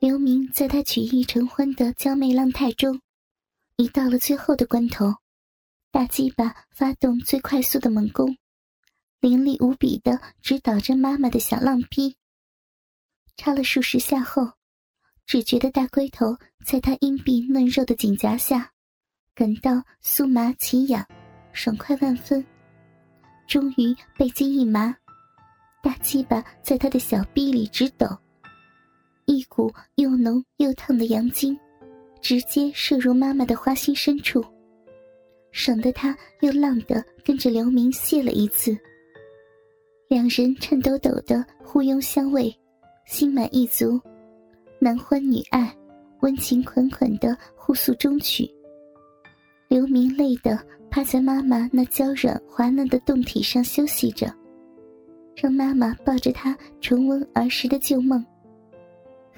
刘明在他曲意成欢的娇媚浪态中，已到了最后的关头，大鸡巴发动最快速的猛攻，凌厉无比的直捣着妈妈的小浪逼。插了数十下后，只觉得大龟头在他阴蔽嫩肉的颈夹下，感到酥麻奇痒，爽快万分。终于背筋一麻，大鸡巴在他的小臂里直抖，一股又浓又烫的阳精直接射入妈妈的花心深处，爽得他又浪的跟着刘明泄了一次。两人颤抖抖的互拥相偎，心满意足，男欢女爱，温情款款的互诉衷曲。刘明累得。趴在妈妈那娇软滑嫩的胴体上休息着，让妈妈抱着他重温儿时的旧梦，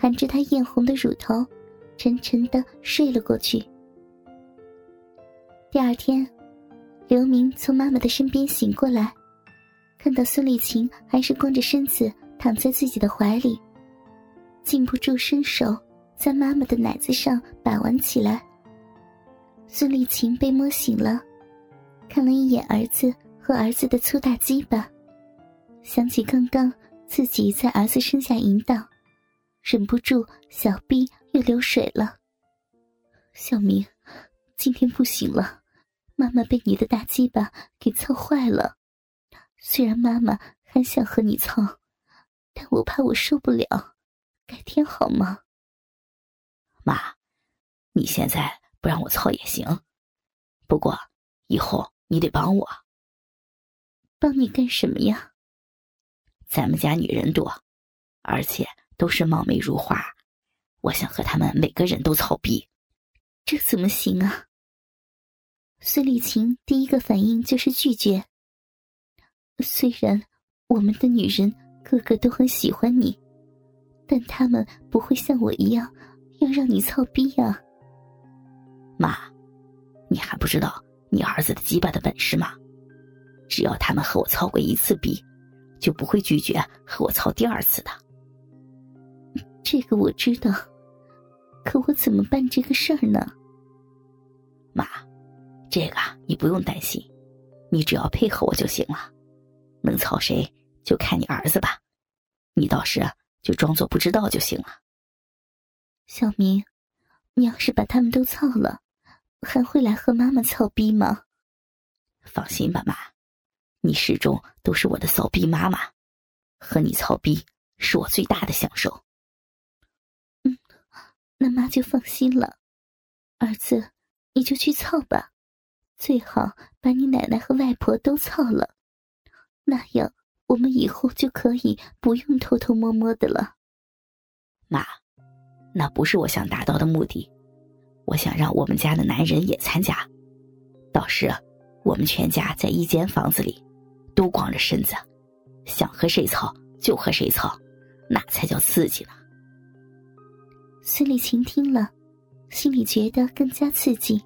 含着他艳红的乳头，沉沉的睡了过去。第二天，刘明从妈妈的身边醒过来，看到孙丽琴还是光着身子躺在自己的怀里，禁不住伸手在妈妈的奶子上把玩起来。孙丽琴被摸醒了。看了一眼儿子和儿子的粗大鸡巴，想起刚刚自己在儿子身下淫荡，忍不住小臂又流水了。小明，今天不行了，妈妈被你的大鸡巴给操坏了。虽然妈妈很想和你操，但我怕我受不了，改天好吗？妈，你现在不让我操也行，不过以后。你得帮我，帮你干什么呀？咱们家女人多，而且都是貌美如花，我想和他们每个人都操逼，这怎么行啊？孙丽琴第一个反应就是拒绝。虽然我们的女人个个都很喜欢你，但他们不会像我一样要让你操逼呀。妈，你还不知道。你儿子的鸡巴的本事吗？只要他们和我操过一次逼，就不会拒绝和我操第二次的。这个我知道，可我怎么办这个事儿呢？妈，这个你不用担心，你只要配合我就行了。能操谁就看你儿子吧，你倒是就装作不知道就行了。小明，你要是把他们都操了。还会来和妈妈操逼吗？放心吧，妈，你始终都是我的骚逼妈妈，和你操逼是我最大的享受。那妈就放心了。儿子，你就去操吧，最好把你奶奶和外婆都操了，那样我们以后就可以不用偷偷摸摸的了。妈，那不是我想达到的目的。我想让我们家的男人也参加，到时我们全家在一间房子里，都光着身子，想和谁操就和谁操，那才叫刺激呢。孙丽琴听了，心里觉得更加刺激，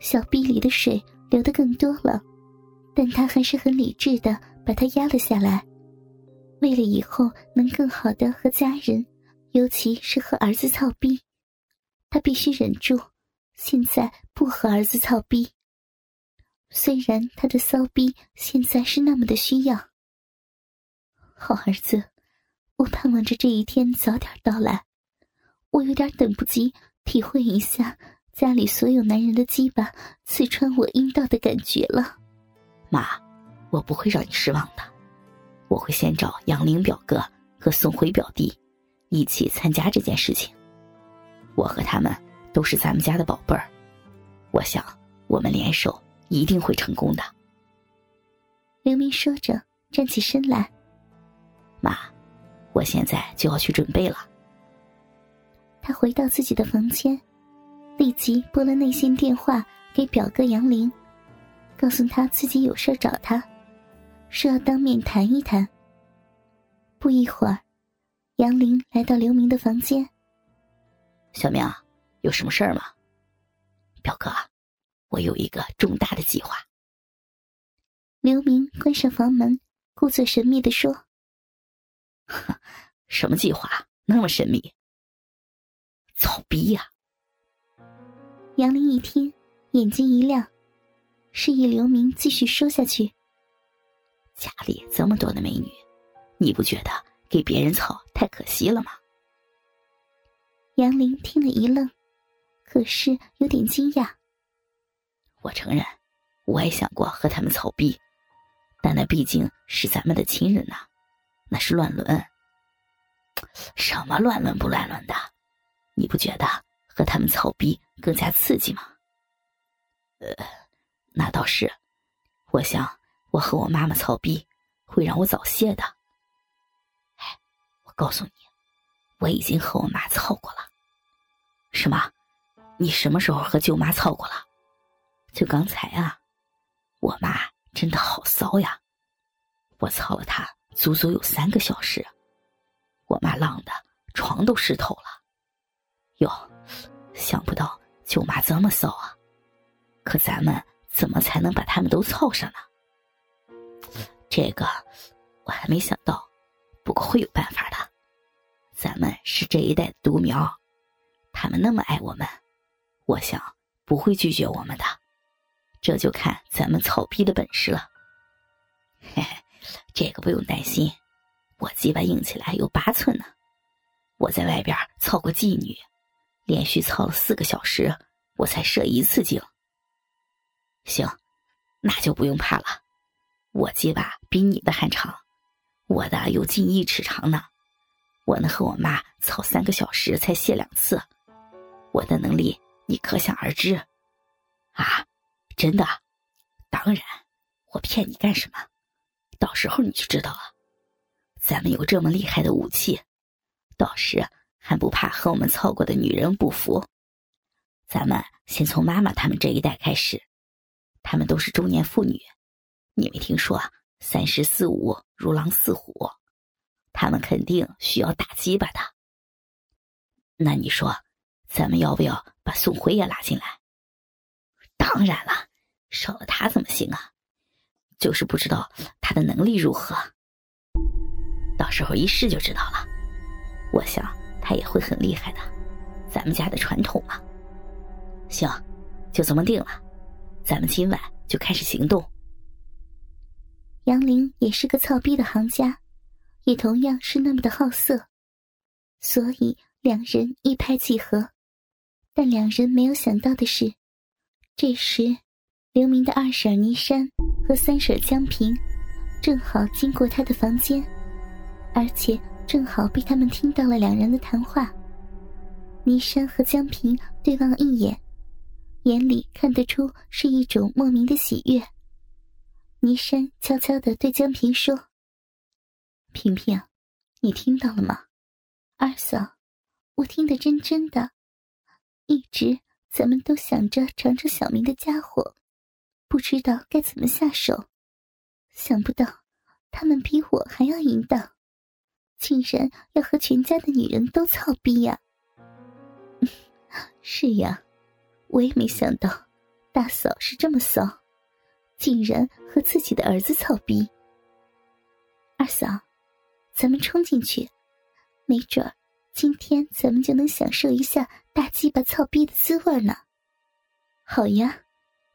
小臂里的水流得更多了，但她还是很理智的把它压了下来，为了以后能更好的和家人，尤其是和儿子操逼。他必须忍住，现在不和儿子操逼。虽然他的骚逼现在是那么的需要，好儿子，我盼望着这一天早点到来。我有点等不及体会一下家里所有男人的鸡巴刺穿我阴道的感觉了。妈，我不会让你失望的。我会先找杨玲表哥和宋辉表弟一起参加这件事情。我和他们都是咱们家的宝贝儿，我想我们联手一定会成功的。刘明说着，站起身来：“妈，我现在就要去准备了。”他回到自己的房间，立即拨了内线电话给表哥杨林，告诉他自己有事找他，说要当面谈一谈。不一会儿，杨林来到刘明的房间。小明，有什么事儿吗？表哥，我有一个重大的计划。刘明关上房门，故作神秘的说：“ 什么计划？那么神秘？”草逼呀！杨林一听，眼睛一亮，示意刘明继续说下去。家里这么多的美女，你不觉得给别人操太可惜了吗？杨林听了一愣，可是有点惊讶。我承认，我也想过和他们操逼，但那毕竟是咱们的亲人呐，那是乱伦。什么乱伦不乱伦的？你不觉得和他们操逼更加刺激吗？呃，那倒是。我想我和我妈妈操逼会让我早泄的。哎，我告诉你，我已经和我妈操过了。什么？你什么时候和舅妈操过了？就刚才啊。我妈真的好骚呀！我操了她足足有三个小时。我妈浪的床都湿透了，哟，想不到舅妈这么骚啊！可咱们怎么才能把他们都凑上呢？这个我还没想到，不过会有办法的。咱们是这一代的独苗，他们那么爱我们，我想不会拒绝我们的。这就看咱们草逼的本事了。嘿嘿，这个不用担心。我鸡巴硬起来有八寸呢，我在外边操过妓女，连续操了四个小时，我才射一次精。行，那就不用怕了，我鸡巴比你的还长，我的有近一尺长呢，我能和我妈操三个小时才泄两次，我的能力你可想而知。啊，真的？当然，我骗你干什么？到时候你就知道了。咱们有这么厉害的武器，到时还不怕和我们操过的女人不服？咱们先从妈妈他们这一代开始，他们都是中年妇女，你没听说三十四五如狼似虎，他们肯定需要打鸡巴的。那你说，咱们要不要把宋辉也拉进来？当然了，少了他怎么行啊？就是不知道他的能力如何。到时候一试就知道了，我想他也会很厉害的，咱们家的传统嘛。行，就这么定了，咱们今晚就开始行动。杨林也是个操逼的行家，也同样是那么的好色，所以两人一拍即合。但两人没有想到的是，这时刘明的二婶倪珊和三婶江平正好经过他的房间。而且正好被他们听到了两人的谈话。倪山和江平对望一眼，眼里看得出是一种莫名的喜悦。倪山悄悄的对江平说：“平平，你听到了吗？二嫂，我听得真真的。一直咱们都想着尝尝小明的家伙，不知道该怎么下手，想不到他们比我还要淫荡。”竟然要和全家的女人都操逼呀！是呀，我也没想到大嫂是这么骚，竟然和自己的儿子操逼。二嫂，咱们冲进去，没准儿今天咱们就能享受一下大鸡巴操逼的滋味呢。好呀，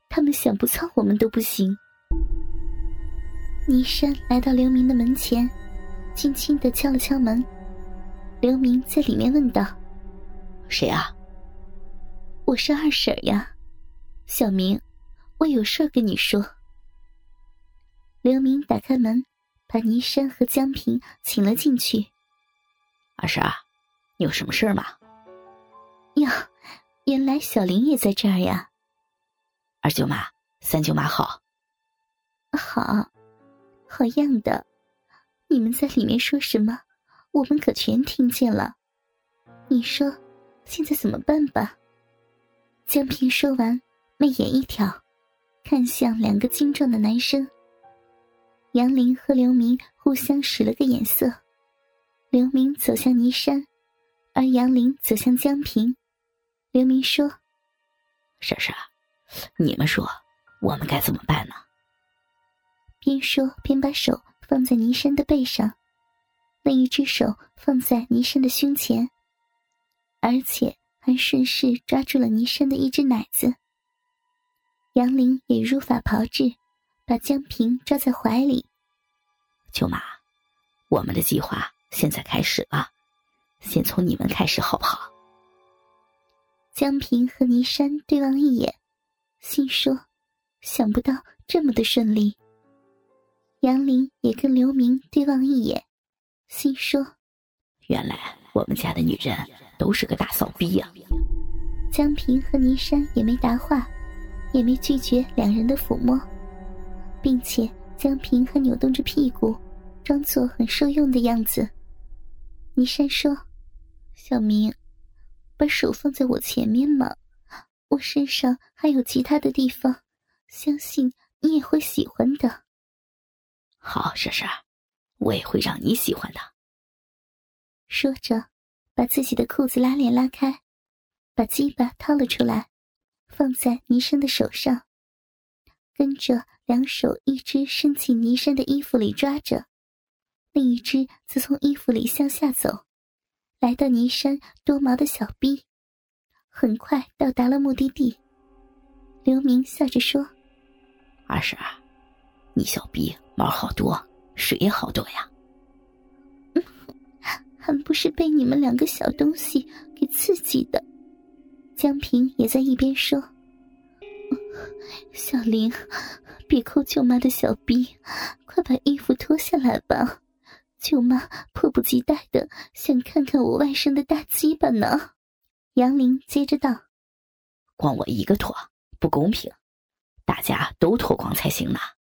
他们想不操我们都不行。倪山来到刘明的门前。轻轻的敲了敲门，刘明在里面问道：“谁啊？”“我是二婶呀，小明，我有事跟你说。”刘明打开门，把倪山和江平请了进去。“二婶，你有什么事吗？”“哟，原来小林也在这儿呀。”“二舅妈、三舅妈好。”“好，好样的。”你们在里面说什么？我们可全听见了。你说，现在怎么办吧？江平说完，媚眼一挑，看向两个精壮的男生。杨林和刘明互相使了个眼色。刘明走向倪山，而杨林走向江平。刘明说：“莎莎，你们说，我们该怎么办呢？”边说边把手。放在倪山的背上，另一只手放在倪山的胸前，而且还顺势抓住了倪山的一只奶子。杨林也如法炮制，把江平抓在怀里。舅妈，我们的计划现在开始了，先从你们开始好不好？江平和倪山对望一眼，心说：想不到这么的顺利。杨林也跟刘明对望一眼，心说：原来我们家的女人都是个大骚逼呀。江平和倪山也没答话，也没拒绝两人的抚摸，并且江平还扭动着屁股，装作很受用的样子。倪山说：“小明。”把手放在我前面嘛，我身上还有其他的地方，相信你也会喜欢的。好，婶婶，我也会让你喜欢的。说着，把自己的裤子拉链拉开，把鸡巴掏了出来，放在倪山的手上，跟着两手一只伸进倪山的衣服里抓着，另一只则从衣服里向下走。来到倪山多毛的小臂，很快到达了目的地。刘明笑着说：“二婶，你小逼毛好多，水也好多呀。嗯还不是被你们两个小东西给刺激的。”江平也在一边说：“ 小林，别抠舅妈的小逼，快把衣服脱下来吧。”舅妈迫不及待的想看看我外甥的大鸡巴呢。杨林接着道：“光我一个脱不公平，大家都脱光才行呢。”